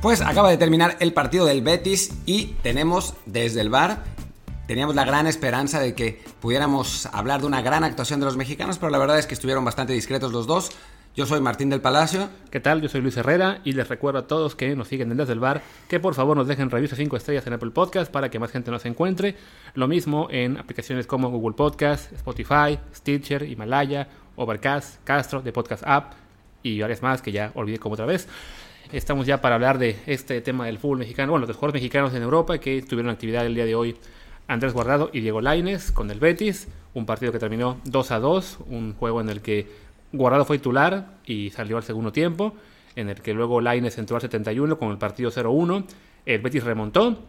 Pues acaba de terminar el partido del Betis y tenemos desde el bar, teníamos la gran esperanza de que pudiéramos hablar de una gran actuación de los mexicanos, pero la verdad es que estuvieron bastante discretos los dos. Yo soy Martín del Palacio. ¿Qué tal? Yo soy Luis Herrera y les recuerdo a todos que nos siguen desde el bar que por favor nos dejen reviews 5 estrellas en Apple Podcast para que más gente nos encuentre. Lo mismo en aplicaciones como Google Podcast, Spotify, Stitcher, Himalaya, Overcast, Castro, de Podcast App y varias más que ya olvidé como otra vez. Estamos ya para hablar de este tema del fútbol mexicano, bueno, los jugadores mexicanos en Europa que tuvieron actividad el día de hoy. Andrés Guardado y Diego Laines con el Betis, un partido que terminó 2 a 2, un juego en el que Guardado fue titular y salió al segundo tiempo, en el que luego Laines entró al 71 con el partido 0-1. El Betis remontó.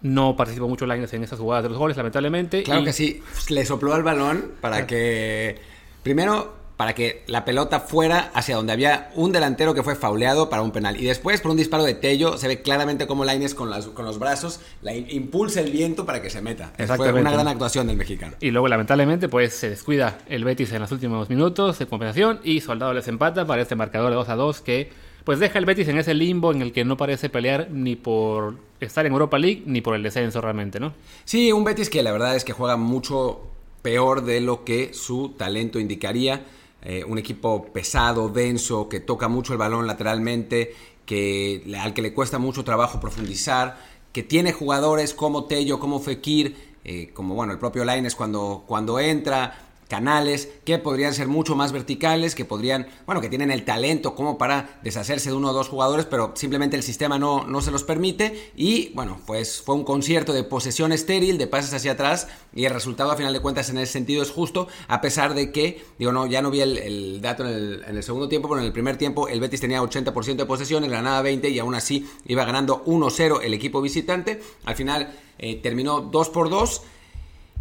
No participó mucho Laines en esas jugadas de los goles, lamentablemente. Claro que sí, le sopló al balón para que primero para que la pelota fuera hacia donde había un delantero que fue fauleado para un penal. Y después, por un disparo de Tello, se ve claramente cómo Lainez con, con los brazos la impulsa el viento para que se meta. Fue una gran actuación del mexicano. Y luego, lamentablemente, pues se descuida el Betis en los últimos minutos de compensación y Soldado les empata para este marcador de 2 a 2 que pues deja el Betis en ese limbo en el que no parece pelear ni por estar en Europa League ni por el descenso realmente, ¿no? Sí, un Betis que la verdad es que juega mucho peor de lo que su talento indicaría eh, un equipo pesado, denso, que toca mucho el balón lateralmente, que, al que le cuesta mucho trabajo profundizar, que tiene jugadores como Tello, como Fekir, eh, como bueno, el propio Laines cuando, cuando entra, canales que podrían ser mucho más verticales, que podrían, bueno, que tienen el talento como para deshacerse de uno o dos jugadores, pero simplemente el sistema no, no se los permite. Y bueno, pues fue un concierto de posesión estéril, de pases hacia atrás, y el resultado a final de cuentas en ese sentido es justo, a pesar de que, digo, no, ya no vi el, dato en el, segundo tiempo, pero en el primer tiempo el Betis tenía 80% de posesión, el Granada 20 y aún así iba ganando 1-0 el equipo visitante. Al final eh, terminó 2 por 2.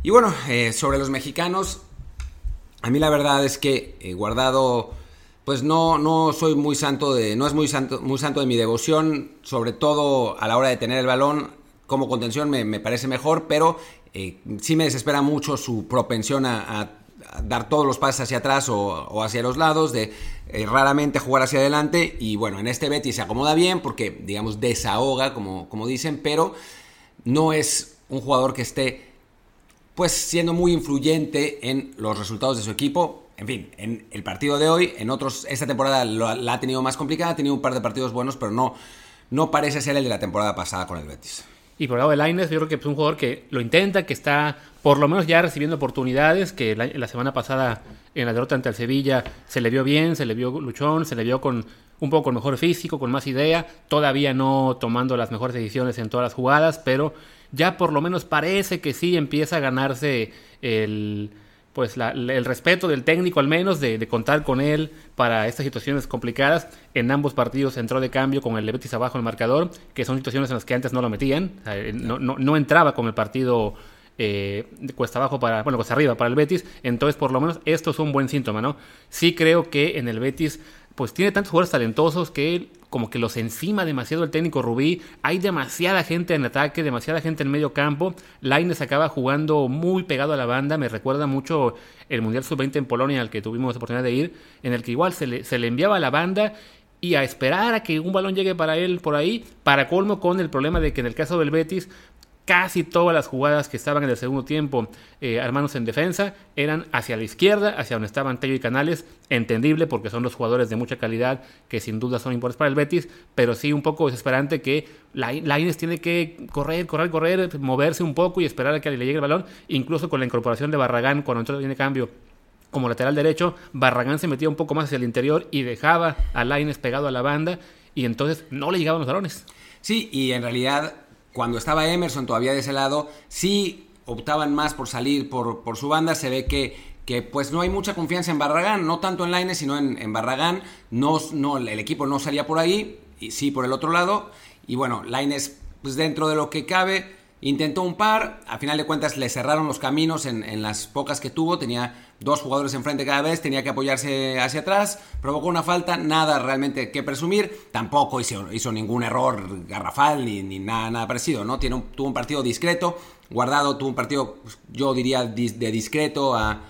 Y bueno, eh, sobre los mexicanos, a mí la verdad es que Guardado, pues no, no soy muy santo de, no es muy santo, muy santo de mi devoción, sobre todo a la hora de tener el balón como contención me, parece mejor, pero eh, sí me desespera mucho su propensión a, dar todos los pases hacia atrás o, hacia los lados, de eh, raramente jugar hacia adelante y bueno, en este Betis se acomoda bien porque digamos desahoga, como, como dicen, pero no es un jugador que esté pues siendo muy influyente en los resultados de su equipo. En fin, en el partido de hoy, en otros, esta temporada la ha tenido más complicada, ha tenido un par de partidos buenos, pero no, no parece ser el de la temporada pasada con el Betis. Y por el lado de Laines, yo creo que es un jugador que lo intenta, que está por lo menos ya recibiendo oportunidades, que la, semana pasada en la derrota ante el Sevilla se le vio bien, se le vio luchón, se le vio con un poco mejor físico, con más idea, todavía no tomando las mejores decisiones en todas las jugadas, pero ya por lo menos parece que sí empieza a ganarse el pues el respeto del técnico al menos de, contar con él para estas situaciones complicadas. En ambos partidos entró de cambio con el Betis abajo en el marcador, que son situaciones en las que antes no lo metían, no, no, entraba con el partido eh, cuesta abajo para, bueno, cuesta arriba para el Betis, entonces por lo menos esto es un buen síntoma, ¿no? Sí creo que en el Betis pues tiene tantos jugadores talentosos que como que los encima demasiado el técnico Rubí. Hay demasiada gente en ataque, demasiada gente en medio campo. Laines acaba jugando muy pegado a la banda. Me recuerda mucho el Mundial Sub-20 en Polonia al que tuvimos oportunidad de ir, en el que igual se le, se le enviaba a la banda y a esperar a que un balón llegue para él por ahí, para colmo con el problema de que en el caso del Betis casi todas las jugadas que estaban en el segundo tiempo eh, armados en defensa eran hacia la izquierda, hacia donde estaban Tello y Canales, entendible porque son los jugadores de mucha calidad que sin duda son importantes para el Betis, pero sí un poco desesperante que la, Inés tiene que correr, correr, correr, moverse un poco y esperar a que le llegue el balón, incluso con la incorporación de Barragán cuando entró viene cambio como lateral derecho, Barragán se metía un poco más hacia el interior y dejaba a Laines pegado a la banda y entonces no le llegaban los balones. Sí, y en realidad cuando estaba Emerson todavía de ese lado, sí optaban más por salir por, por su banda. Se ve que, que pues no hay mucha confianza en Barragán, no tanto en Laines, sino en, Barragán. No, no, el equipo no salía por ahí, y sí por el otro lado. Y bueno, Laines, pues dentro de lo que cabe, Intentó un par, a final de cuentas le cerraron los caminos en, las pocas que tuvo, tenía dos jugadores enfrente cada vez, tenía que apoyarse hacia atrás, provocó una falta, nada realmente que presumir, tampoco hizo, ningún error garrafal ni, nada, nada parecido, ¿no? Tiene tuvo un partido discreto, Guardado tuvo un partido, yo diría, de discreto a,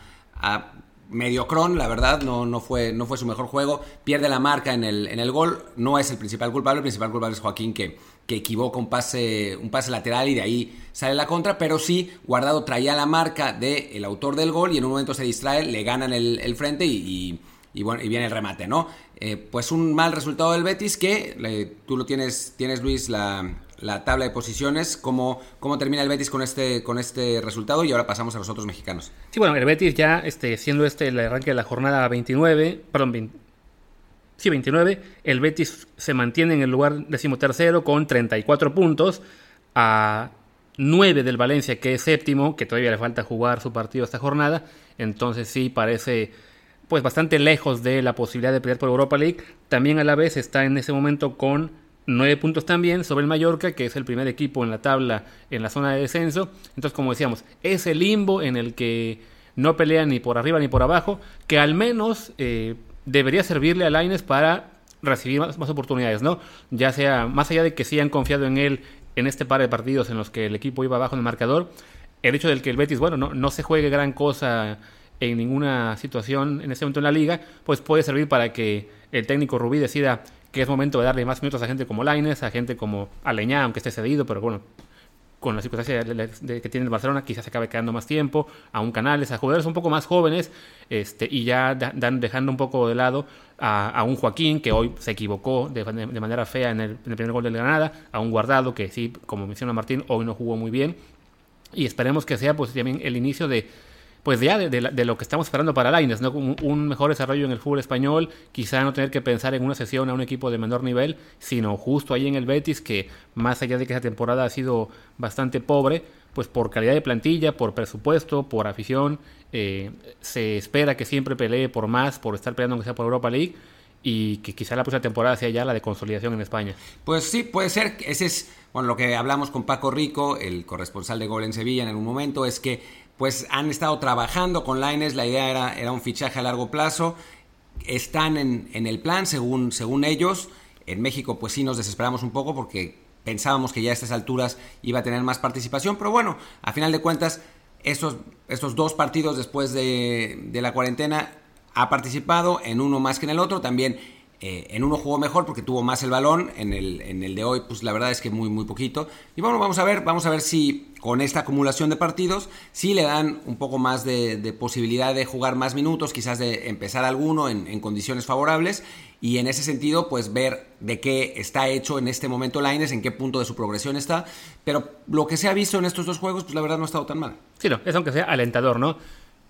mediocrón, la verdad, no, no, fue, no fue su mejor juego, pierde la marca en el, en el gol, no es el principal culpable, el principal culpable es Joaquín que, que equivoca un pase, un pase lateral y de ahí sale la contra, pero sí, Guardado traía la marca del el autor del gol y en un momento se distrae, le ganan el, el frente y, y, bueno, y viene el remate, ¿no? Eh, pues un mal resultado del Betis que tú lo tienes, tienes Luis, la, la tabla de posiciones, cómo, cómo termina el Betis con este, con este resultado y ahora pasamos a los otros mexicanos. Sí, bueno, el Betis ya este, siendo este el arranque de la jornada 29, perdón, 20, sí, 29, el Betis se mantiene en el lugar decimotercero con 34 puntos a 9 del Valencia que es séptimo, que todavía le falta jugar su partido esta jornada, entonces sí parece pues bastante lejos de la posibilidad de pelear por Europa League, también a la vez está en ese momento con Nueve puntos también sobre el Mallorca, que es el primer equipo en la tabla en la zona de descenso. Entonces, como decíamos, ese limbo en el que no pelea ni por arriba ni por abajo, que al menos eh, debería servirle a Laines para recibir más, oportunidades, ¿no? Ya sea, más allá de que sí han confiado en él en este par de partidos en los que el equipo iba abajo en el marcador, el hecho del que el Betis, bueno, no, no se juegue gran cosa en ninguna situación en este momento en la liga, pues puede servir para que el técnico Rubí decida que es momento de darle más minutos a gente como Laines, a gente como Aleñá, aunque esté cedido, pero bueno, con la circunstancia que tiene el Barcelona, quizás se acabe quedando más tiempo, a un Canales, a jugadores un poco más jóvenes, este, y ya dan, dejando un poco de lado a, un Joaquín, que hoy se equivocó de, manera fea en el, en el, primer gol del Granada, a un Guardado, que sí, como menciona Martín, hoy no jugó muy bien, y esperemos que sea pues también el inicio de pues ya de, lo que estamos esperando para Laines, ¿no? Un, mejor desarrollo en el fútbol español, quizá no tener que pensar en una sesión a un equipo de menor nivel, sino justo ahí en el Betis, que más allá de que esa temporada ha sido bastante pobre, pues por calidad de plantilla, por presupuesto, por afición, eh, se espera que siempre pelee por más, por estar peleando aunque sea por Europa League, y que quizá la próxima temporada sea ya la de consolidación en España. Pues sí, puede ser. Ese es bueno, lo que hablamos con Paco Rico, el corresponsal de Gol en Sevilla en algún momento, es que pues han estado trabajando con Lines, la idea era, era un fichaje a largo plazo, están en, en, el plan según, según ellos, en México pues sí nos desesperamos un poco porque pensábamos que ya a estas alturas iba a tener más participación, pero bueno, a final de cuentas, estos, dos partidos después de, de la cuarentena ha participado en uno más que en el otro, también eh, en uno jugó mejor porque tuvo más el balón, en el, en el de hoy pues la verdad es que muy muy poquito. Y bueno, vamos a ver, vamos a ver si con esta acumulación de partidos, si le dan un poco más de, posibilidad de jugar más minutos, quizás de empezar alguno en, condiciones favorables. Y en ese sentido, pues ver de qué está hecho en este momento Lines, en qué punto de su progresión está. Pero lo que se ha visto en estos dos juegos, pues la verdad no ha estado tan mal. Sí, no, es aunque sea alentador, ¿no?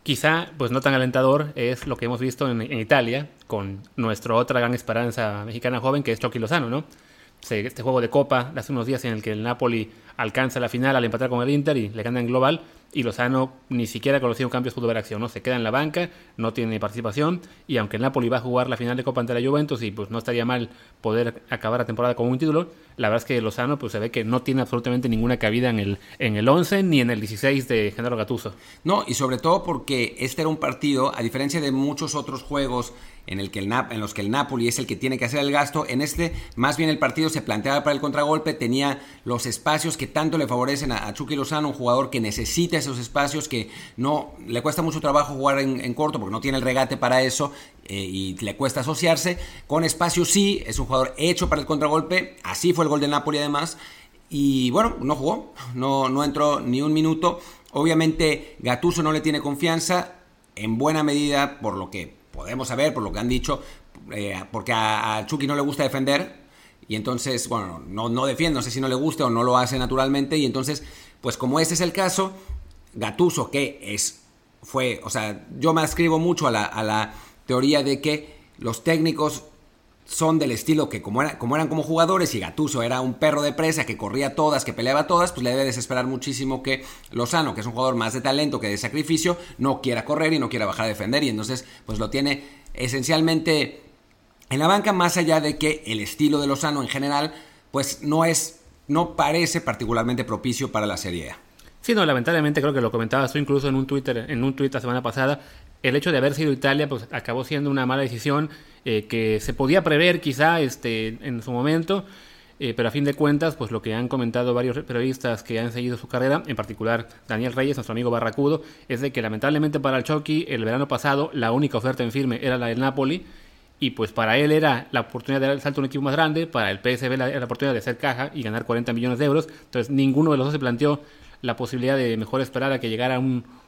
Quizá, pues no tan alentador, es lo que hemos visto en, Italia con nuestra otra gran esperanza mexicana joven, que es Chucky Lozano, ¿no? Este juego de Copa de hace unos días en el que el Napoli alcanza la final al empatar con el Inter y le gana en global, y Lozano ni siquiera conocido un cambio de ver acción, ¿no? Se queda en la banca, no tiene participación, y aunque el Napoli va a jugar la final de Copa ante la Juventus y pues no estaría mal poder acabar la temporada con un título, la verdad es que Lozano pues se ve que no tiene absolutamente ninguna cabida en el, en el 11 ni en el 16 de Genaro Gatuso. No, y sobre todo porque este era un partido, a diferencia de muchos otros juegos en, el que el en los que el Napoli es el que tiene que hacer el gasto, en este más bien el partido se planteaba para el contragolpe, tenía los espacios que tanto le favorecen a, a Chucky Lozano, un jugador que necesita esos espacios, que no le cuesta mucho trabajo jugar en, corto porque no tiene el regate para eso eh, y le cuesta asociarse. Con espacio sí, es un jugador hecho para el contragolpe, así fue el gol del Napoli además. Y bueno, no jugó, no, no entró ni un minuto. Obviamente Gatuso no le tiene confianza, en buena medida por lo que podemos saber, por lo que han dicho, eh, porque a, Chucky no le gusta defender. Y entonces, bueno, no, no defiende, no sé si no le gusta o no lo hace naturalmente. Y entonces, pues como ese es el caso, Gatuso, que es, fue, o sea, yo me ascribo mucho a la teoría de que los técnicos son del estilo que como, era, como eran como jugadores y Gatuso era un perro de presa que corría todas, que peleaba todas, pues le debe desesperar muchísimo que Lozano, que es un jugador más de talento que de sacrificio, no quiera correr y no quiera bajar a defender y entonces pues lo tiene esencialmente en la banca más allá de que el estilo de Lozano en general pues no es no parece particularmente propicio para la Serie A. Sí, no, lamentablemente creo que lo comentabas tú incluso en un Twitter, en un tweet la semana pasada, el hecho de haber sido Italia pues acabó siendo una mala decisión eh, que se podía prever quizá este, en su momento. eh, pero a fin de cuentas, pues lo que han comentado varios periodistas que han seguido su carrera, en particular Daniel Reyes, nuestro amigo Barracudo, es de que lamentablemente para el Chucky el verano pasado la única oferta en firme era la del Napoli y pues para él era la oportunidad de dar el salto a un equipo más grande, para el PSV era la oportunidad de hacer caja y ganar 40 millones de euros, entonces ninguno de los dos se planteó la posibilidad de mejor esperar a que llegara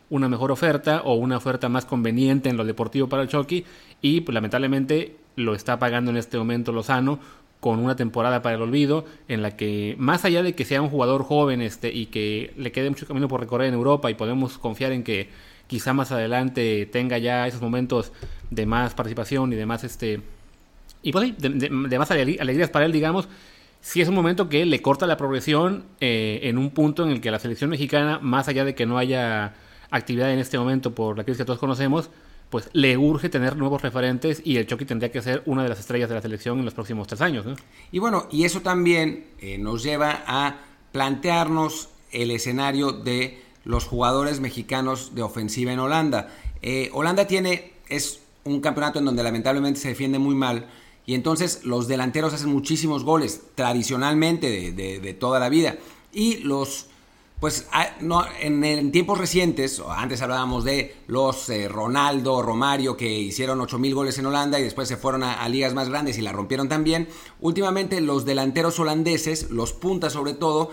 una mejor oferta o una oferta más conveniente en lo deportivo para el Chucky y pues lamentablemente lo está pagando en este momento Lozano con una temporada para el olvido en la que más allá de que sea un jugador joven este y que le quede mucho camino por recorrer en Europa y podemos confiar en que quizá más adelante tenga ya esos momentos de más participación y de más este y pues de, más alegrías para él digamos si es un momento que le corta la progresión eh, en un punto en el que la selección mexicana más allá de que no haya actividad en este momento por la crisis que todos conocemos pues le urge tener nuevos referentes y el Chucky tendría que ser una de las estrellas de la selección en los próximos tres años. Y bueno, y eso también eh, nos lleva a plantearnos el escenario de los jugadores mexicanos de ofensiva en Holanda. Eh, Holanda tiene, es un campeonato en donde lamentablemente se defiende muy mal y entonces los delanteros hacen muchísimos goles tradicionalmente de toda la vida y los pues ah, no, en, tiempos recientes, antes hablábamos de los eh, Ronaldo, Romario, que hicieron 8.000 goles en Holanda y después se fueron a, ligas más grandes y la rompieron también. Últimamente los delanteros holandeses, los puntas sobre todo,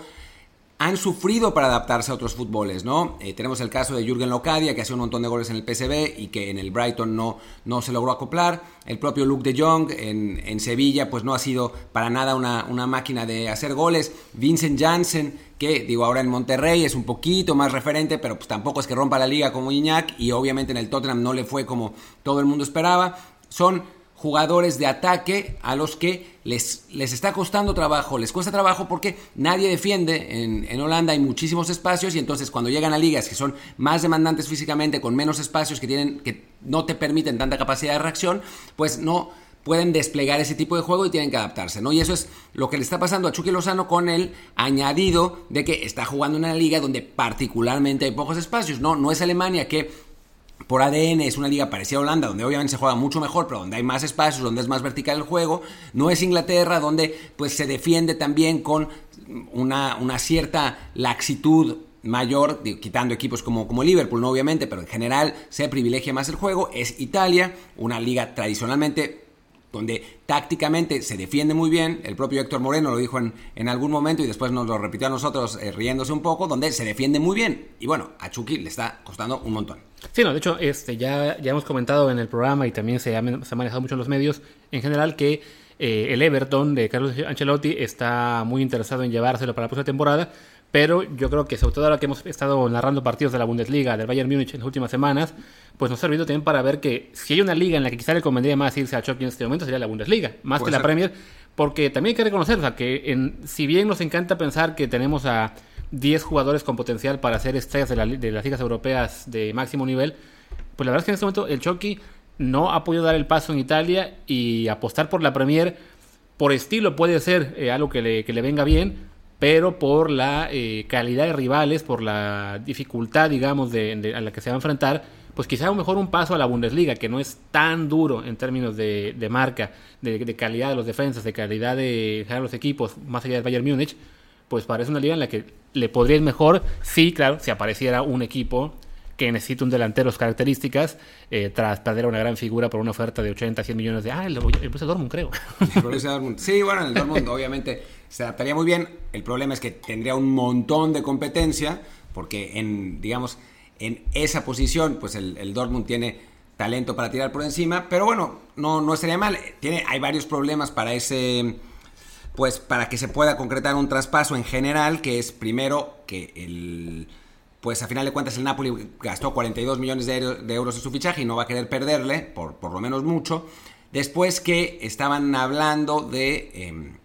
han sufrido para adaptarse a otros fútboles, ¿no? Eh, tenemos el caso de Jürgen Locadia, que hace un montón de goles en el PSV y que en el Brighton no, no se logró acoplar. El propio Luke de Jong en, en Sevilla, pues no ha sido para nada una, una, máquina de hacer goles. Vincent Janssen, que digo ahora en Monterrey es un poquito más referente, pero pues tampoco es que rompa la liga como Iñak y obviamente en el Tottenham no le fue como todo el mundo esperaba. Son jugadores de ataque a los que les, les está costando trabajo, les cuesta trabajo porque nadie defiende. En, Holanda hay muchísimos espacios y entonces cuando llegan a ligas que son más demandantes físicamente, con menos espacios, que, tienen, que no te permiten tanta capacidad de reacción, pues no pueden desplegar ese tipo de juego y tienen que adaptarse, ¿no? Y eso es lo que le está pasando a Chucky Lozano con el añadido de que está jugando en una liga donde particularmente hay pocos espacios, ¿no? No es Alemania que por ADN es una liga parecida a Holanda, donde obviamente se juega mucho mejor, pero donde hay más espacios, donde es más vertical el juego. No es Inglaterra, donde pues se defiende también con una, una cierta laxitud mayor, quitando equipos como, como Liverpool, no obviamente, pero en general se privilegia más el juego. Es Italia, una liga tradicionalmente donde tácticamente se defiende muy bien, el propio Héctor Moreno lo dijo en, en algún momento y después nos lo repitió a nosotros eh, riéndose un poco, donde se defiende muy bien. Y bueno, a Chucky le está costando un montón. Sí, no, de hecho, este, ya, ya hemos comentado en el programa y también se ha, se ha manejado mucho en los medios en general que eh, el Everton de Carlos Ancelotti está muy interesado en llevárselo para la próxima temporada, pero yo creo que sobre todo ahora que hemos estado narrando partidos de la Bundesliga, del Bayern Múnich en las últimas semanas, pues nos ha servido también para ver que si hay una liga en la que quizá le convendría más irse a Chucky en este momento sería la Bundesliga, más que la Premier, porque también hay que reconocer, que en, si bien nos encanta pensar que tenemos a 10 jugadores con potencial para ser estrellas de, de las ligas europeas de máximo nivel, pues la verdad es que en este momento el Chucky no ha podido dar el paso en Italia y apostar por la Premier por estilo puede ser eh, algo que le, que le, venga bien, pero por la eh, calidad de rivales, por la dificultad, digamos, de, a la que se va a enfrentar, pues quizá mejor un paso a la Bundesliga, que no es tan duro en términos de, de marca, de, calidad de los defensas, de calidad de los equipos, más allá del Bayern Múnich, pues parece una liga en la que le podría ir mejor, sí, claro, si apareciera un equipo que necesita un delantero características, eh, tras perder a una gran figura por una oferta de 80, 100 millones de... Ah, el, el Dortmund, creo. Sí, bueno, el Dortmund obviamente se adaptaría muy bien. El problema es que tendría un montón de competencia, porque en, digamos, en esa posición, pues el, Dortmund tiene talento para tirar por encima, pero bueno, no, no estaría mal. Tiene, hay varios problemas para ese pues para que se pueda concretar un traspaso en general, que es primero que el pues a final de cuentas el Napoli gastó 42 millones de, euros en su fichaje y no va a querer perderle, por, por lo menos mucho. Después que estaban hablando de... Em,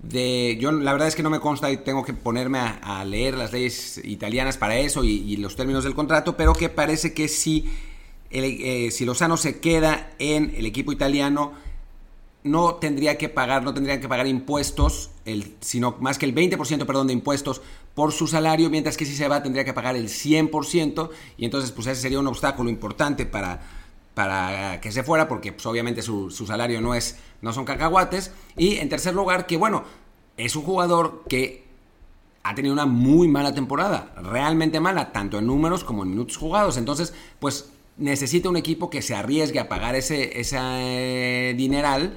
de yo la verdad es que no me consta y tengo que ponerme a, leer las leyes italianas para eso y, los términos del contrato, pero que parece que si, eh, si Lozano se queda en el equipo italiano, no tendría que pagar, no tendrían que pagar impuestos, el, sino más que el 20%, perdón, de impuestos por su salario, mientras que si se va tendría que pagar el 100% y entonces pues ese sería un obstáculo importante para, para que se fuera porque pues, obviamente su, salario no, es, no son cacahuates. Y en tercer lugar, que bueno, es un jugador que ha tenido una muy mala temporada, realmente mala, tanto en números como en minutos jugados. Entonces, pues necesita un equipo que se arriesgue a pagar ese, ese dineral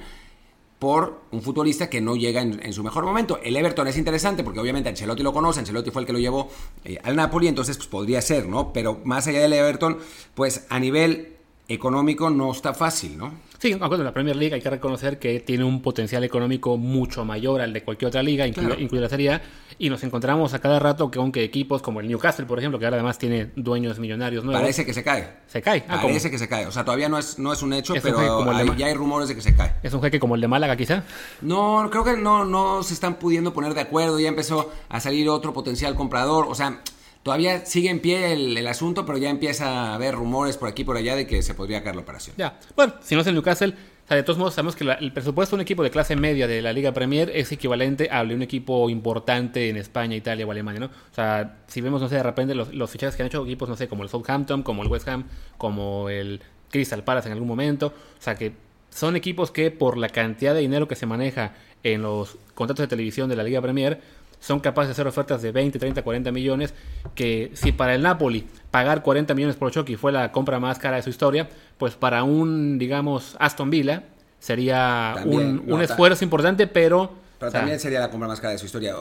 por un futbolista que no llega en, su mejor momento. El Everton es interesante porque obviamente Ancelotti lo conoce, Ancelotti fue el que lo llevó eh, al Napoli, entonces pues podría ser, ¿no? Pero más allá del Everton, pues a nivel económico no está fácil, ¿no? Sí, acuerdo, la Premier League hay que reconocer que tiene un potencial económico mucho mayor al de cualquier otra liga, incluida, la Serie A, y nos encontramos a cada rato que aunque equipos como el Newcastle, por ejemplo, que ahora además tiene dueños millonarios nuevos... Parece que se cae. Se cae. Ah, Parece que se cae. O sea, todavía no es, no es un hecho, pero ya hay rumores de que se cae. ¿Es un jeque como el de Málaga quizá? No, creo que no, no se están pudiendo poner de acuerdo, ya empezó a salir otro potencial comprador, o sea... Todavía sigue en pie el, asunto, pero ya empieza a haber rumores por aquí y por allá de que se podría caer la operación. Ya, bueno, si no es el Newcastle, de todos modos sabemos que el presupuesto de un equipo de clase media de la Liga Premier es equivalente a un equipo importante en España, Italia o Alemania, ¿no? O sea, si vemos, no sé, de repente los, los fichajes que han hecho equipos, no sé, como el Southampton, como el West Ham, como el Crystal Palace en algún momento, o sea, que son equipos que por la cantidad de dinero que se maneja en los contratos de televisión de la Liga Premier, son capaces de hacer ofertas de 20, 30, 40 millones, que si para el Napoli pagar 40 millones por Chucky fue la compra más cara de su historia, pues para un, digamos, Aston Villa sería un, esfuerzo importante, pero... Pero también sería la compra más cara de su historia.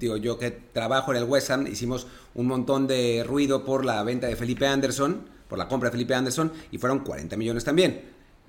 Digo, yo que trabajo en el West Ham, hicimos un montón de ruido por la venta de Felipe Anderson, por la compra de Felipe Anderson, y fueron 40 millones también.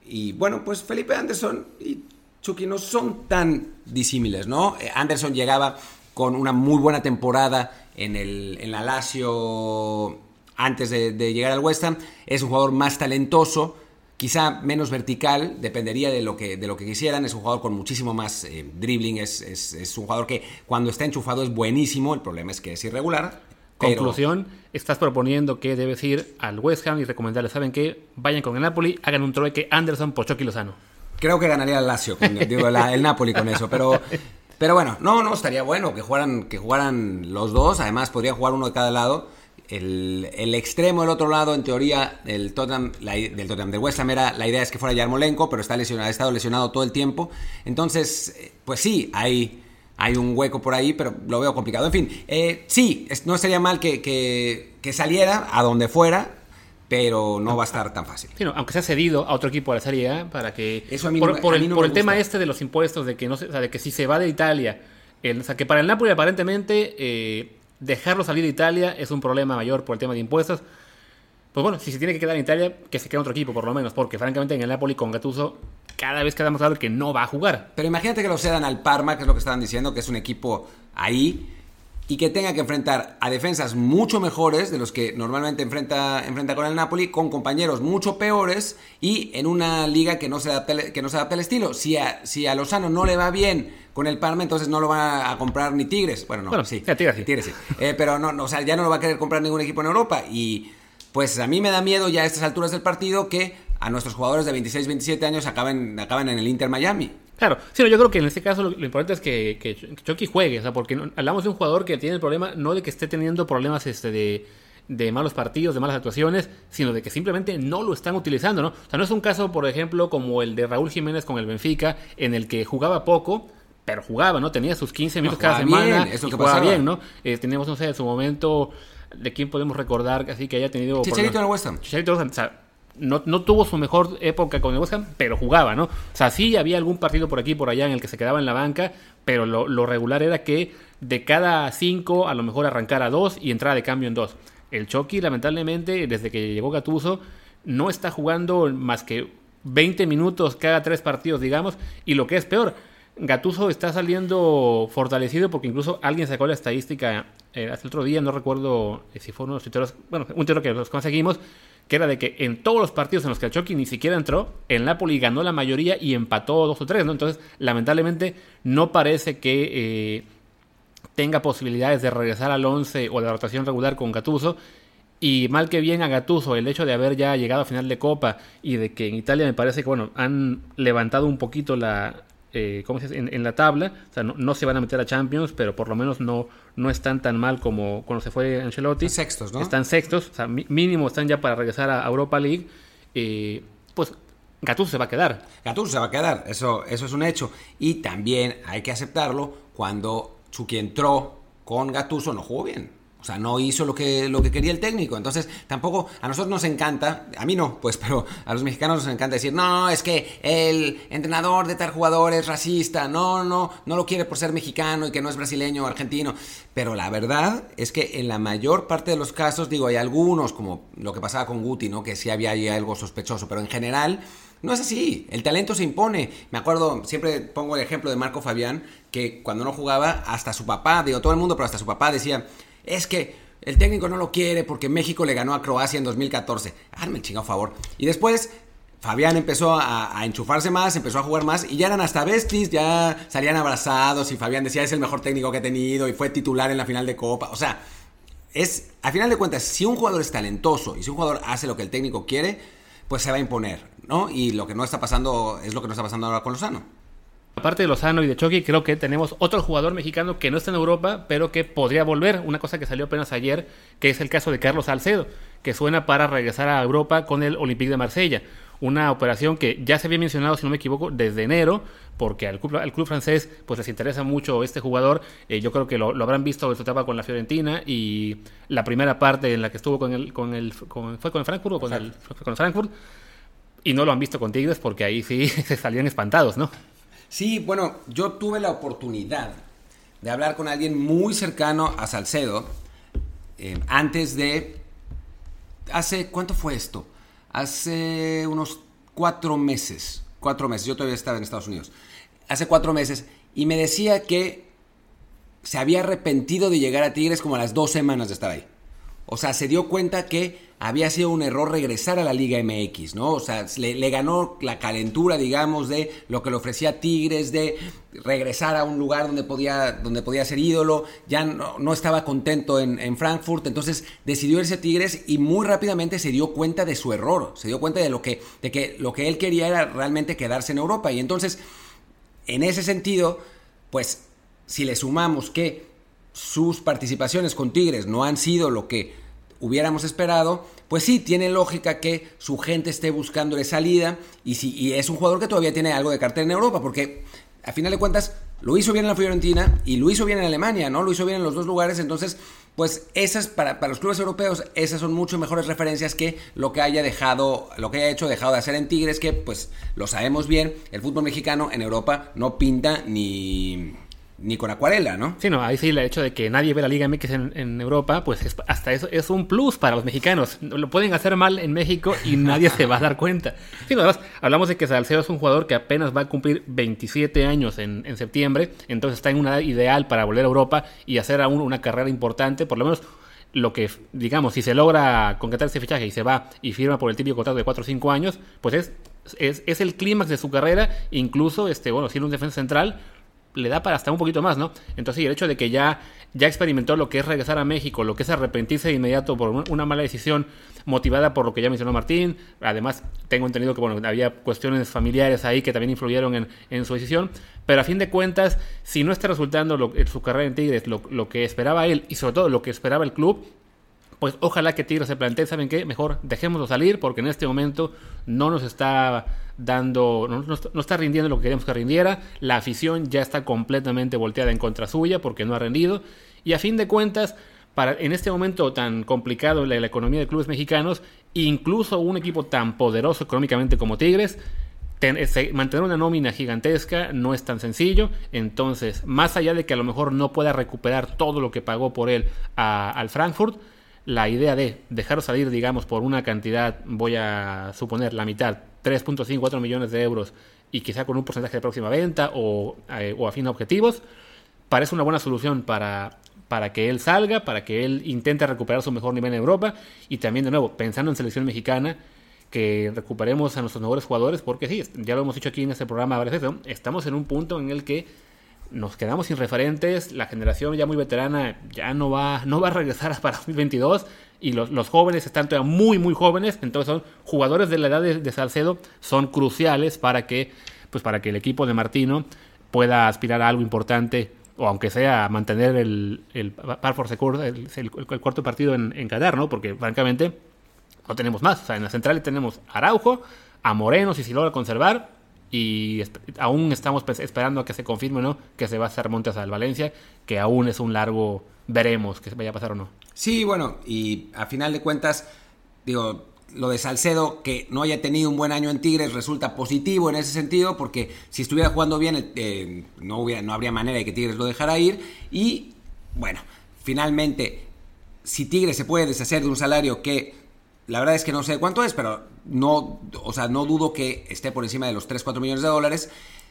Y bueno, pues Felipe Anderson y Chucky no son tan disímiles, ¿no? Eh, Anderson llegaba con una muy buena temporada en, el, en la Lazio antes de, llegar al West Ham. Es un jugador más talentoso, quizá menos vertical, dependería de lo que, de lo que quisieran. Es un jugador con muchísimo más eh, dribbling, es, es, un jugador que cuando está enchufado es buenísimo, el problema es que es irregular. Conclusión, estás proponiendo que debes ir al West Ham y recomendarles, ¿saben qué? Vayan con el Napoli, hagan un trueque Anderson, Pochoki Lozano. Creo que ganaría el Lazio, digo, el Napoli con eso, pero Pero bueno, no, no, estaría bueno que jugaran, que jugaran los dos. Además, podría jugar uno de cada lado. El, el extremo del otro lado, en teoría, el Tottenham, del Tottenham de West Ham era, la idea es que fuera Yarmolenko, pero está lesionado, ha estado lesionado todo el tiempo. Entonces, eh, pues sí, hay, hay un hueco por ahí, pero lo veo complicado. En fin, eh, sí, no sería mal que, que saliera a donde fuera, pero no va a estar tan fácil. aunque sea cedido a otro equipo de la Serie A para que Eso a mí por, por, el, por el tema este de los impuestos de que no o sea, de que si se va de Italia, el, o sea, que para el Napoli aparentemente eh, dejarlo salir de Italia es un problema mayor por el tema de impuestos. Pues bueno, si se tiene que quedar en Italia, que se quede en otro equipo por lo menos, porque francamente en el Napoli con Gattuso cada vez quedamos claro que no va a jugar. Pero imagínate que lo cedan al Parma, que es lo que estaban diciendo, que es un equipo ahí y que tenga que enfrentar a defensas mucho mejores de los que normalmente enfrenta, enfrenta con el Napoli, con compañeros mucho peores y en una liga que no se adapte, que no se adapte al estilo. Si a, si a Lozano no le va bien con el Parma, entonces no lo va a comprar ni Tigres. Bueno, no, sí, Tigres, sí. Eh, pero no, no, o sea, ya no lo va a querer comprar ningún equipo en Europa. Y pues a mí me da miedo ya a estas alturas del partido que a nuestros jugadores de 26, 27 años acaben, acaben en el Inter Miami. Claro, sí, yo creo que en este caso lo, importante es que, que, Chucky juegue, o sea, porque hablamos de un jugador que tiene el problema, no de que esté teniendo problemas este, de, de malos partidos, de malas actuaciones, sino de que simplemente no lo están utilizando, ¿no? O sea, no es un caso, por ejemplo, como el de Raúl Jiménez con el Benfica, en el que jugaba poco, pero jugaba, ¿no? Tenía sus 15 minutos cada semana eso y que jugaba bien, ¿no? Eh, teníamos, no sé, en su momento, ¿de quién podemos recordar así que haya tenido... Chicharito en el West Ham. Chicharito, o sea, no, tuvo su mejor época con el West pero jugaba, ¿no? O sea, sí había algún partido por aquí por allá en el que se quedaba en la banca, pero lo, regular era que de cada cinco a lo mejor arrancara dos y entrara de cambio en dos. El Chucky, lamentablemente, desde que llegó Gatuso, no está jugando más que 20 minutos cada tres partidos, digamos, y lo que es peor, Gatuso está saliendo fortalecido porque incluso alguien sacó la estadística eh, hace otro día, no recuerdo si fue uno de los bueno, un tuitero que los conseguimos, que era de que en todos los partidos en los que el Chucky ni siquiera entró, el Napoli ganó la mayoría y empató dos o tres, ¿no? Entonces, lamentablemente, no parece que eh, tenga posibilidades de regresar al 11 o de la rotación regular con Gattuso. Y mal que bien a Gattuso, el hecho de haber ya llegado a final de Copa y de que en Italia me parece que, bueno, han levantado un poquito la, eh, ¿cómo se dice? En, la tabla. O sea, no, se van a meter a Champions, pero por lo menos no, no están tan mal como cuando se fue Ancelotti. Están sextos, ¿no? Están sextos, o sea, mínimo están ya para regresar a Europa League. Eh, pues Gattuso se va a quedar. Gattuso se va a quedar, eso, eso es un hecho. Y también hay que aceptarlo, cuando Chucky entró con Gatuso no jugó bien. O sea, no hizo lo que, lo que quería el técnico. Entonces, tampoco a nosotros nos encanta, a mí no, pues, pero a los mexicanos nos encanta decir, no, es que el entrenador de tal jugador es racista, no, no, no lo quiere por ser mexicano y que no es brasileño o argentino. Pero la verdad es que en la mayor parte de los casos, digo, hay algunos, como lo que pasaba con Guti, ¿no? Que sí había ahí algo sospechoso, pero en general no es así, el talento se impone. Me acuerdo, siempre pongo el ejemplo de Marco Fabián, que cuando no jugaba, hasta su papá, digo todo el mundo, pero hasta su papá decía, es que el técnico no lo quiere porque México le ganó a Croacia en 2014. Hazme el chingado favor. Y después Fabián empezó a, enchufarse más, empezó a jugar más y ya eran hasta besties, ya salían abrazados y Fabián decía es el mejor técnico que he tenido y fue titular en la final de Copa. O sea, es, a final de cuentas, si un jugador es talentoso y si un jugador hace lo que el técnico quiere, pues se va a imponer, ¿no? Y lo que no está pasando es lo que no está pasando ahora con Lozano. Aparte de Lozano y de Chucky, creo que tenemos otro jugador mexicano que no está en Europa, pero que podría volver. Una cosa que salió apenas ayer, que es el caso de Carlos Salcedo, que suena para regresar a Europa con el Olympique de Marsella. Una operación que ya se había mencionado, si no me equivoco, desde enero, porque al club, al club francés pues les interesa mucho este jugador. Eh, yo creo que lo, habrán visto en su etapa con la Fiorentina y la primera parte en la que estuvo con el, con el fue con el Frankfurt o con el, con el Frankfurt y no lo han visto con Tigres porque ahí sí se salían espantados, ¿no? Sí, bueno, yo tuve la oportunidad de hablar con alguien muy cercano a Salcedo eh, antes de... Hace, ¿cuánto fue esto? Hace unos cuatro meses, cuatro meses, yo todavía estaba en Estados Unidos, hace cuatro meses, y me decía que se había arrepentido de llegar a Tigres como a las dos semanas de estar ahí. O sea, se dio cuenta que había sido un error regresar a la Liga MX, ¿no? O sea, le, ganó la calentura, digamos, de lo que le ofrecía Tigres, de regresar a un lugar donde podía, donde podía ser ídolo, ya no, estaba contento en, Frankfurt, entonces decidió irse a Tigres y muy rápidamente se dio cuenta de su error, se dio cuenta de lo que, de que lo que él quería era realmente quedarse en Europa. Y entonces, en ese sentido, pues, si le sumamos que sus participaciones con Tigres no han sido lo que hubiéramos esperado, pues sí, tiene lógica que su gente esté buscándole salida y, si, y es un jugador que todavía tiene algo de cartel en Europa, porque a final de cuentas lo hizo bien en la Fiorentina y lo hizo bien en Alemania, ¿no? Lo hizo bien en los dos lugares, entonces, pues esas, para, para los clubes europeos, esas son mucho mejores referencias que lo que haya dejado, lo que haya hecho, dejado de hacer en Tigres, que pues lo sabemos bien, el fútbol mexicano en Europa no pinta ni ni con acuarela, ¿no? Sí, no, ahí sí el hecho de que nadie ve la Liga MX en, Europa, pues hasta eso es un plus para los mexicanos. Lo pueden hacer mal en México y nadie se va a dar cuenta. Sí, además, hablamos de que Salcedo es un jugador que apenas va a cumplir 27 años en, en septiembre, entonces está en una edad ideal para volver a Europa y hacer aún una carrera importante, por lo menos lo que, digamos, si se logra concretar ese fichaje y se va y firma por el típico contrato de 4 o 5 años, pues es, es, es el clímax de su carrera, incluso, este, bueno, siendo un defensa central, le da para hasta un poquito más, ¿no? Entonces, el hecho de que ya, ya experimentó lo que es regresar a México, lo que es arrepentirse de inmediato por una mala decisión motivada por lo que ya mencionó Martín, además tengo entendido que bueno, había cuestiones familiares ahí que también influyeron en, su decisión, pero a fin de cuentas, si no está resultando su carrera en Tigres lo, lo que esperaba él y sobre todo lo que esperaba el club, pues ojalá que Tigres se plantee, ¿saben qué? Mejor dejémoslo salir porque en este momento no nos está dando, no, está rindiendo lo que queríamos que rindiera, la afición ya está completamente volteada en contra suya porque no ha rendido y a fin de cuentas, para, en este momento tan complicado en la, economía de clubes mexicanos, incluso un equipo tan poderoso económicamente como Tigres, mantener una nómina gigantesca no es tan sencillo. Entonces, más allá de que a lo mejor no pueda recuperar todo lo que pagó por él al Frankfurt, la idea de dejarlo salir, digamos, por una cantidad, voy a suponer la mitad, 3.54 millones de euros y quizá con un porcentaje de próxima venta o, eh, o afín a objetivos, parece una buena solución para, para que él salga, para que él intente recuperar su mejor nivel en Europa. Y también de nuevo, pensando en selección mexicana, que recuperemos a nuestros mejores jugadores, porque sí, ya lo hemos dicho aquí en este programa varias veces, estamos en un punto en el que nos quedamos sin referentes, la generación ya muy veterana ya no va, no va a regresar para 2022 y los, los jóvenes están todavía muy muy jóvenes, entonces son jugadores de la edad de, Salcedo, son cruciales para que, pues para que el equipo de Martino pueda aspirar a algo importante o aunque sea mantener el, el par for el, el, cuarto partido en, en Qatar, ¿no? Porque francamente no tenemos más. O sea, en la central tenemos a Araujo, a Moreno si se logra conservar y aún estamos esperando a que se confirme no que se va a hacer Montes al Valencia, que aún es un largo veremos que vaya a pasar o no. Sí, bueno, y a final de cuentas, digo, lo de Salcedo, que no haya tenido un buen año en Tigres, resulta positivo en ese sentido, porque si estuviera jugando bien, eh, no, hubiera, no habría manera de que Tigres lo dejara ir. Y bueno, finalmente, si Tigres se puede deshacer de un salario que la verdad es que no sé cuánto es, pero no, o sea, no dudo que esté por encima de los 3, 4 millones de dólares,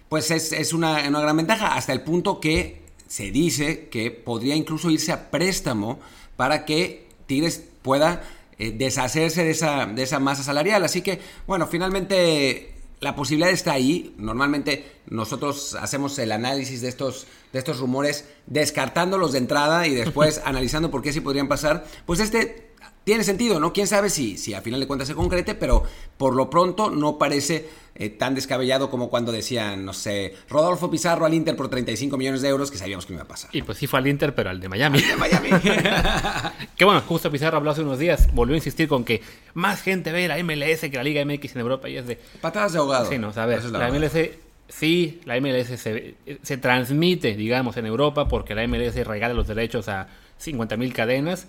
pues es, una, gran ventaja, hasta el punto que se dice que podría incluso irse a préstamo para que Tigres pueda eh, deshacerse de esa, de esa masa salarial. Así que, bueno, finalmente la posibilidad está ahí. Normalmente nosotros hacemos el análisis de estos, de estos rumores descartándolos de entrada y después analizando por qué sí podrían pasar. Pues este tiene sentido, ¿no? Quién sabe si, si a final de cuentas se concrete, pero por lo pronto no parece eh, tan descabellado como cuando decían, no sé, Rodolfo Pizarro al Inter por 35 millones de euros, que sabíamos que iba a pasar. Y pues sí fue al Inter, pero al de Miami. de Miami. que bueno, justo Pizarro habló hace unos días, volvió a insistir con que más gente ve la MLS que la Liga MX en Europa y es de... Patadas de ahogado. Sí, no, a ver, la, MLS sí, la MLS se, se, transmite, digamos, en Europa porque la MLS regala los derechos a 50.000 cadenas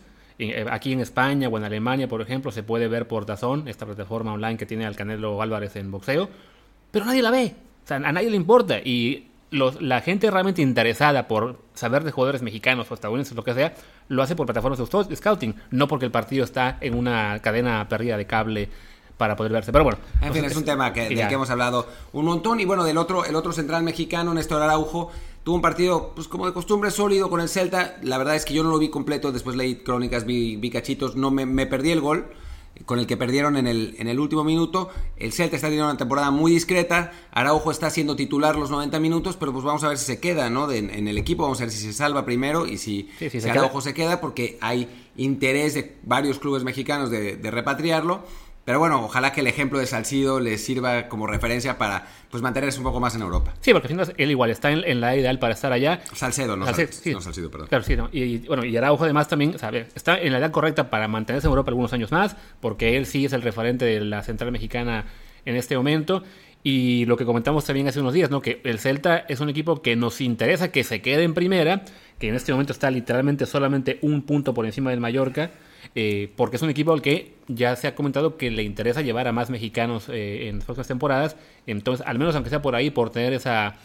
aquí en España o en Alemania, por ejemplo, se puede ver por Dazón, esta plataforma online que tiene al Canelo Álvarez en boxeo, pero nadie la ve, o sea, a nadie le importa. Y la gente realmente interesada por saber de jugadores mexicanos o estadounidenses, lo que sea, lo hace por plataformas de scouting, no porque el partido está en una cadena perdida de cable para poder verse. Pero bueno. En fin, es, un tema que, del que hemos hablado un montón. Y bueno, del otro, el otro central mexicano, Néstor Araujo, tuvo un partido, pues como de costumbre, sólido con el Celta. La verdad es que yo no lo vi completo, después leí crónicas, vi, cachitos, no me, perdí el gol con el que perdieron en el, en el último minuto. El Celta está teniendo una temporada muy discreta. Araujo está siendo titular los 90 minutos, pero pues vamos a ver si se queda ¿no? en el equipo. Vamos a ver si se salva primero y si, Araujo se queda, porque hay interés de varios clubes mexicanos de, de repatriarlo. Pero bueno, ojalá que el ejemplo de Salcido les sirva como referencia para pues mantenerse un poco más en Europa. Sí, porque al final él igual está en, la ideal para estar allá. Salcedo, no, Salcido, perdón. Claro, sí, y, bueno, y Araujo además también, está en la edad correcta para mantenerse en Europa algunos años más, porque él sí es el referente de la central mexicana en este momento. Y lo que comentamos también hace unos días, ¿no? Que el Celta es un equipo que nos interesa que se quede en primera, que en este momento está literalmente solamente un punto por encima del Mallorca. Eh, porque es un equipo al que ya se ha comentado que le interesa llevar a más mexicanos eh, en las próximas temporadas. Entonces, al menos aunque sea por ahí, por tener esa,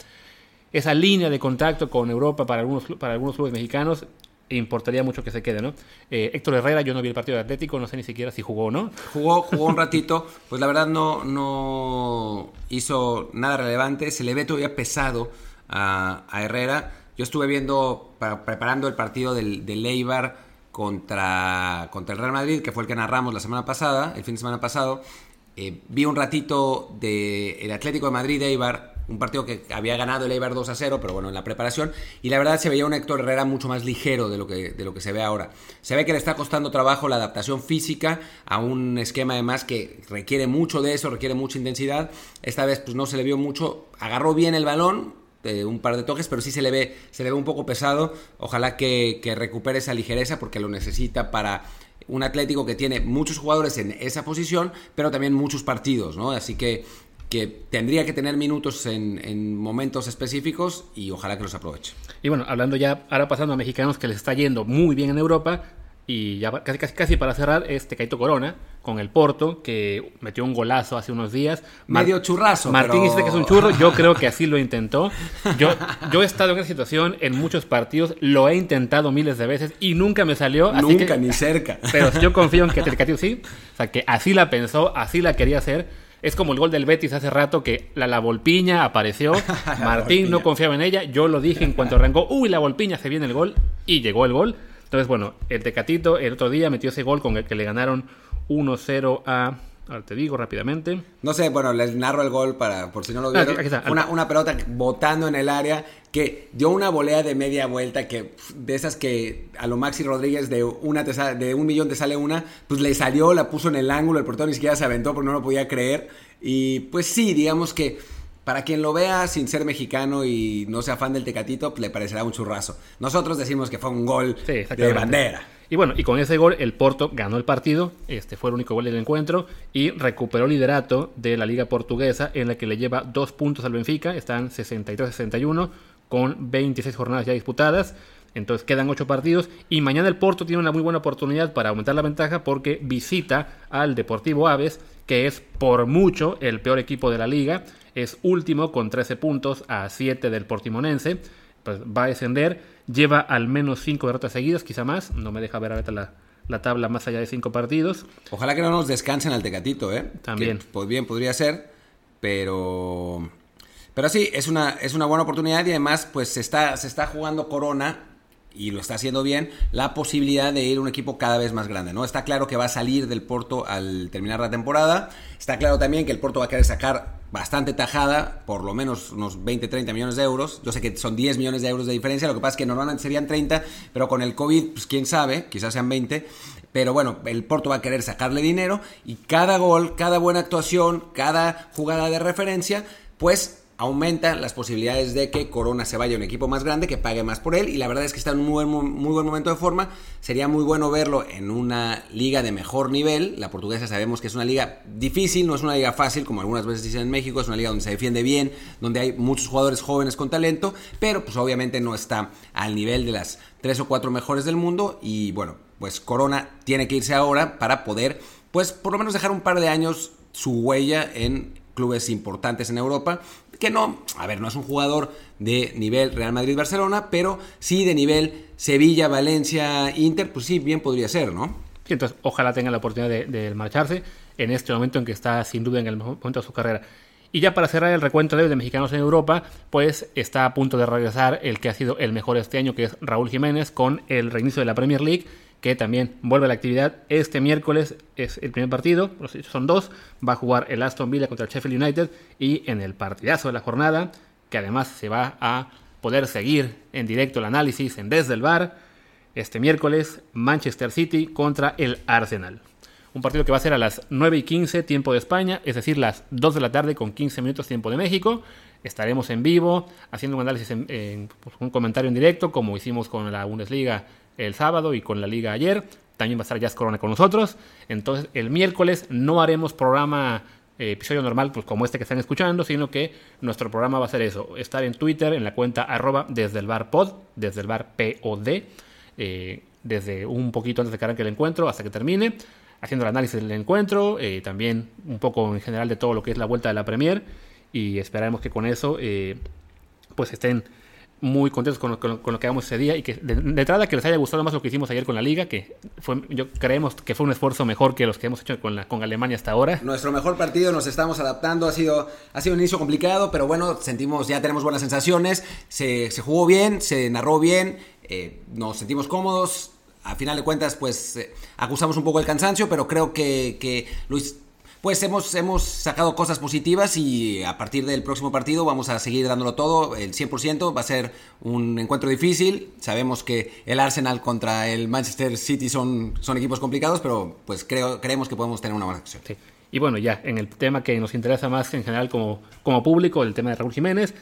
esa línea de contacto con Europa para algunos, para algunos clubes mexicanos, importaría mucho que se quede, ¿no? Eh, Héctor Herrera, yo no vi el partido de Atlético, no sé ni siquiera si jugó o no. Jugó, jugó un ratito, pues la verdad no, no hizo nada relevante, se le ve todavía pesado a, Herrera. Yo estuve viendo, preparando el partido del, del Eibar contra, contra el Real Madrid, que fue el que narramos la semana pasada, el fin de semana pasado. Eh, vi un ratito del el Atlético de Madrid Eibar, un partido que había ganado el Eibar 2 a 0, pero bueno, en la preparación, y la verdad se veía un Héctor Herrera mucho más ligero de lo, que, de lo que se ve ahora. Se ve que le está costando trabajo la adaptación física a un esquema además que requiere mucho de eso, requiere mucha intensidad. Esta vez pues no se le vio mucho, agarró bien el balón, un par de toques, pero sí se le ve, se le ve un poco pesado. Ojalá que, recupere esa ligereza porque lo necesita para un Atlético que tiene muchos jugadores en esa posición, pero también muchos partidos, ¿no? Así que, que tendría que tener minutos en, momentos específicos y ojalá que los aproveche. Y bueno, hablando ya, ahora pasando a mexicanos que les está yendo muy bien en Europa, y ya casi, casi, casi para cerrar, este Caito Corona con el Porto, que metió un golazo hace unos días. Medio churrazo. Martín dice que es un churro, yo creo que así lo intentó. Yo, yo he estado en esa situación en muchos partidos, lo he intentado miles de veces y nunca me salió. nunca, ni cerca. Pero yo confío en que Caito sí, o sea, que así la pensó, así la quería hacer. Es como el gol del Betis hace rato que la, la Volpiña apareció, Martín no confiaba en ella, yo lo dije en cuanto arrancó, uy, la Volpiña se viene el gol y llegó el gol. Entonces, bueno, el Tecatito el otro día metió ese gol con el que le ganaron 1-0 a... Ahora te digo rápidamente. No sé, bueno, les narro el gol para por si no lo ah, vieron. una, una, pelota botando en el área que dio una volea de media vuelta que de esas que a lo Maxi Rodríguez de una de un millón te sale una, pues le salió, la puso en el ángulo, el portero ni siquiera se aventó porque no lo podía creer. Y pues sí, digamos que para quien lo vea sin ser mexicano y no sea fan del Tecatito, le parecerá un churrazo. Nosotros decimos que fue un gol de bandera. Y bueno, y con ese gol el Porto ganó el partido, este fue el único gol del encuentro y recuperó el liderato de la liga portuguesa en la que le lleva dos puntos al Benfica, están 63-61 con 26 jornadas ya disputadas. Entonces quedan ocho partidos y mañana el Porto tiene una muy buena oportunidad para aumentar la ventaja porque visita al Deportivo Aves, que es por mucho el peor equipo de la liga. Es último con 13 puntos a 7 del Portimonense. Pues va a descender. Lleva al menos 5 derrotas seguidas, quizá más. No me deja ver ahorita la, la tabla más allá de 5 partidos. Ojalá que no nos descansen al Tecatito, ¿eh? También. pues bien, podría ser, pero... Pero sí, es una, es una buena oportunidad y además pues se está, se está jugando Corona y lo está haciendo bien, la posibilidad de ir a un equipo cada vez más grande, ¿no? Está claro que va a salir del Porto al terminar la temporada, está claro también que el Porto va a querer sacar bastante tajada, por lo menos unos 20, 30 millones de euros, yo sé que son 10 millones de euros de diferencia, lo que pasa es que normalmente serían 30, pero con el COVID, pues quién sabe, quizás sean 20, pero bueno, el Porto va a querer sacarle dinero y cada gol, cada buena actuación, cada jugada de referencia, pues aumenta las posibilidades de que Corona se vaya a un equipo más grande, que pague más por él, y la verdad es que está en un muy, muy, buen momento de forma. Sería muy bueno verlo en una liga de mejor nivel. La portuguesa sabemos que es una liga difícil, no es una liga fácil, como algunas veces dicen en México, es una liga donde se defiende bien, donde hay muchos jugadores jóvenes con talento, pero pues obviamente no está al nivel de las tres o cuatro mejores del mundo, y bueno, pues Corona tiene que irse ahora para poder, pues por lo menos dejar un par de años su huella en clubes importantes en Europa que no, a ver, no es un jugador de nivel Real Madrid-Barcelona, pero sí de nivel Sevilla, Valencia, Inter, pues sí, bien podría ser, ¿no? Sí, entonces ojalá tenga la oportunidad de, marcharse en este momento en que está sin duda en el momento de su carrera. Y ya para cerrar el recuento de mexicanos en Europa, pues está a punto de regresar el que ha sido el mejor este año, que es Raúl Jiménez, con el reinicio de la Premier League que también vuelve a la actividad. Este miércoles es el primer partido, son dos. Va a jugar el Aston Villa contra el Sheffield United y en el partidazo de la jornada, que además se va a poder seguir en directo el análisis en Desde el Bar, este miércoles Manchester City contra el Arsenal. Un partido que va a ser a las 9 y 15 tiempo de España, es decir, las 2 de la tarde con 15 minutos tiempo de México. Estaremos en vivo haciendo un análisis, en, pues, un comentario en directo, como hicimos con la Bundesliga el sábado y con la liga ayer. También va a estar Jazz Corona con nosotros. Entonces, el miércoles no haremos programa, eh, episodio normal, pues como este que están escuchando, sino que nuestro programa va a ser eso: estar en Twitter, en la cuenta arroba desde el bar pod, desde el bar POD, eh, desde un poquito antes de que arranque el encuentro hasta que termine, haciendo el análisis del encuentro, eh, también un poco en general de todo lo que es la vuelta de la Premier. Y esperaremos que con eso, pues estén muy contentos con lo, que hagamos ese día y que de, entrada que les haya gustado más lo que hicimos ayer con la liga, que fue, yo creemos que fue un esfuerzo mejor que los que hemos hecho con, con Alemania hasta ahora. Nuestro mejor partido, nos estamos adaptando, ha sido, ha sido un inicio complicado, pero bueno, sentimos, ya tenemos buenas sensaciones, se, se jugó bien, se narró bien, eh, nos sentimos cómodos, a final de cuentas pues eh, acusamos un poco el cansancio, pero creo que, que Luis pues hemos, hemos sacado cosas positivas y a partir del próximo partido vamos a seguir dándolo todo, el 100%, va a ser un encuentro difícil, sabemos que el Arsenal contra el Manchester City son, son equipos complicados, pero pues creo, creemos que podemos tener una buena acción. Y bueno, ya en el tema que nos interesa más en general como, como público, el tema de Raúl Jiménez,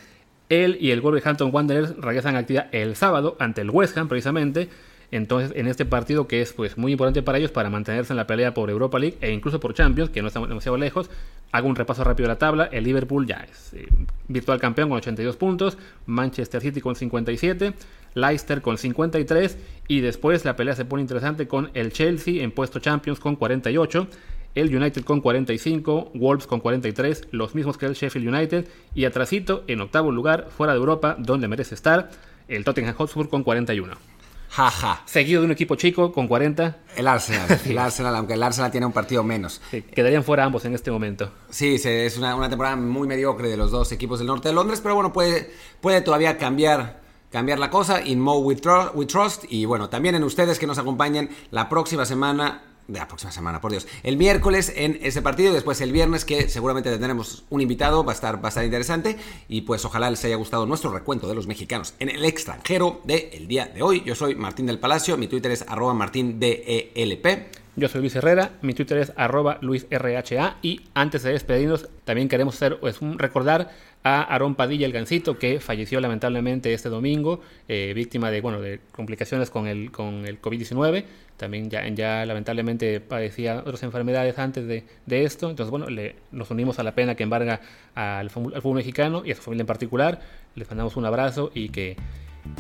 él y el Wolverhampton Wanderers regresan a actividad el sábado ante el West Ham precisamente. Entonces, en este partido que es pues muy importante para ellos para mantenerse en la pelea por Europa League e incluso por Champions, que no está demasiado lejos, hago un repaso rápido de la tabla. El Liverpool ya es eh, virtual campeón con 82 puntos, Manchester City con 57, Leicester con 53 y después la pelea se pone interesante con el Chelsea en puesto Champions con 48 el United con 45, Wolves con 43, los mismos que el Sheffield United, y atrasito, en octavo lugar, fuera de Europa, donde merece estar, el Tottenham Hotspur con 41. Jaja. Seguido de un equipo chico con 40. El Arsenal. El Arsenal, aunque el Arsenal tiene un partido menos. quedarían fuera ambos en este momento. Sí, es una, temporada muy mediocre de los dos equipos del norte de Londres, pero bueno, puede, puede todavía cambiar, cambiar la cosa. In Mo we trust. Y bueno, también en ustedes que nos acompañen la próxima semana de la próxima semana, por Dios. El miércoles en ese partido después el viernes que seguramente tendremos un invitado, va a estar, va interesante y pues ojalá les haya gustado nuestro recuento de los mexicanos en el extranjero del día de hoy. Yo soy Martín del Palacio, mi Twitter es martindelp. Yo soy Luis Herrera, mi Twitter es arroba luisrha y antes de despedirnos también queremos pues, recordar a Aarón Padilla el Gancito que falleció lamentablemente este domingo, eh, víctima de, bueno, de complicaciones con el, con el COVID-19. También ya, ya lamentablemente padecía otras enfermedades antes de, de esto. Entonces, bueno, le, nos unimos a la pena que embarga al, al fútbol mexicano y a su familia en particular. Les mandamos un abrazo y que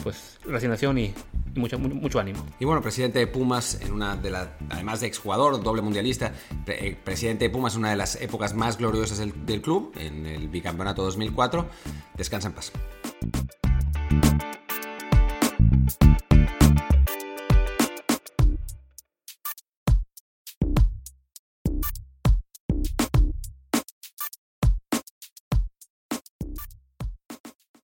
pues resignación y, y mucho, mucho, ánimo. Y bueno, presidente de Pumas, en una de las, además de exjugador, doble mundialista, pre, eh, presidente de Pumas, una de las épocas más gloriosas del, club, en el bicampeonato 2004. Descansa en paz.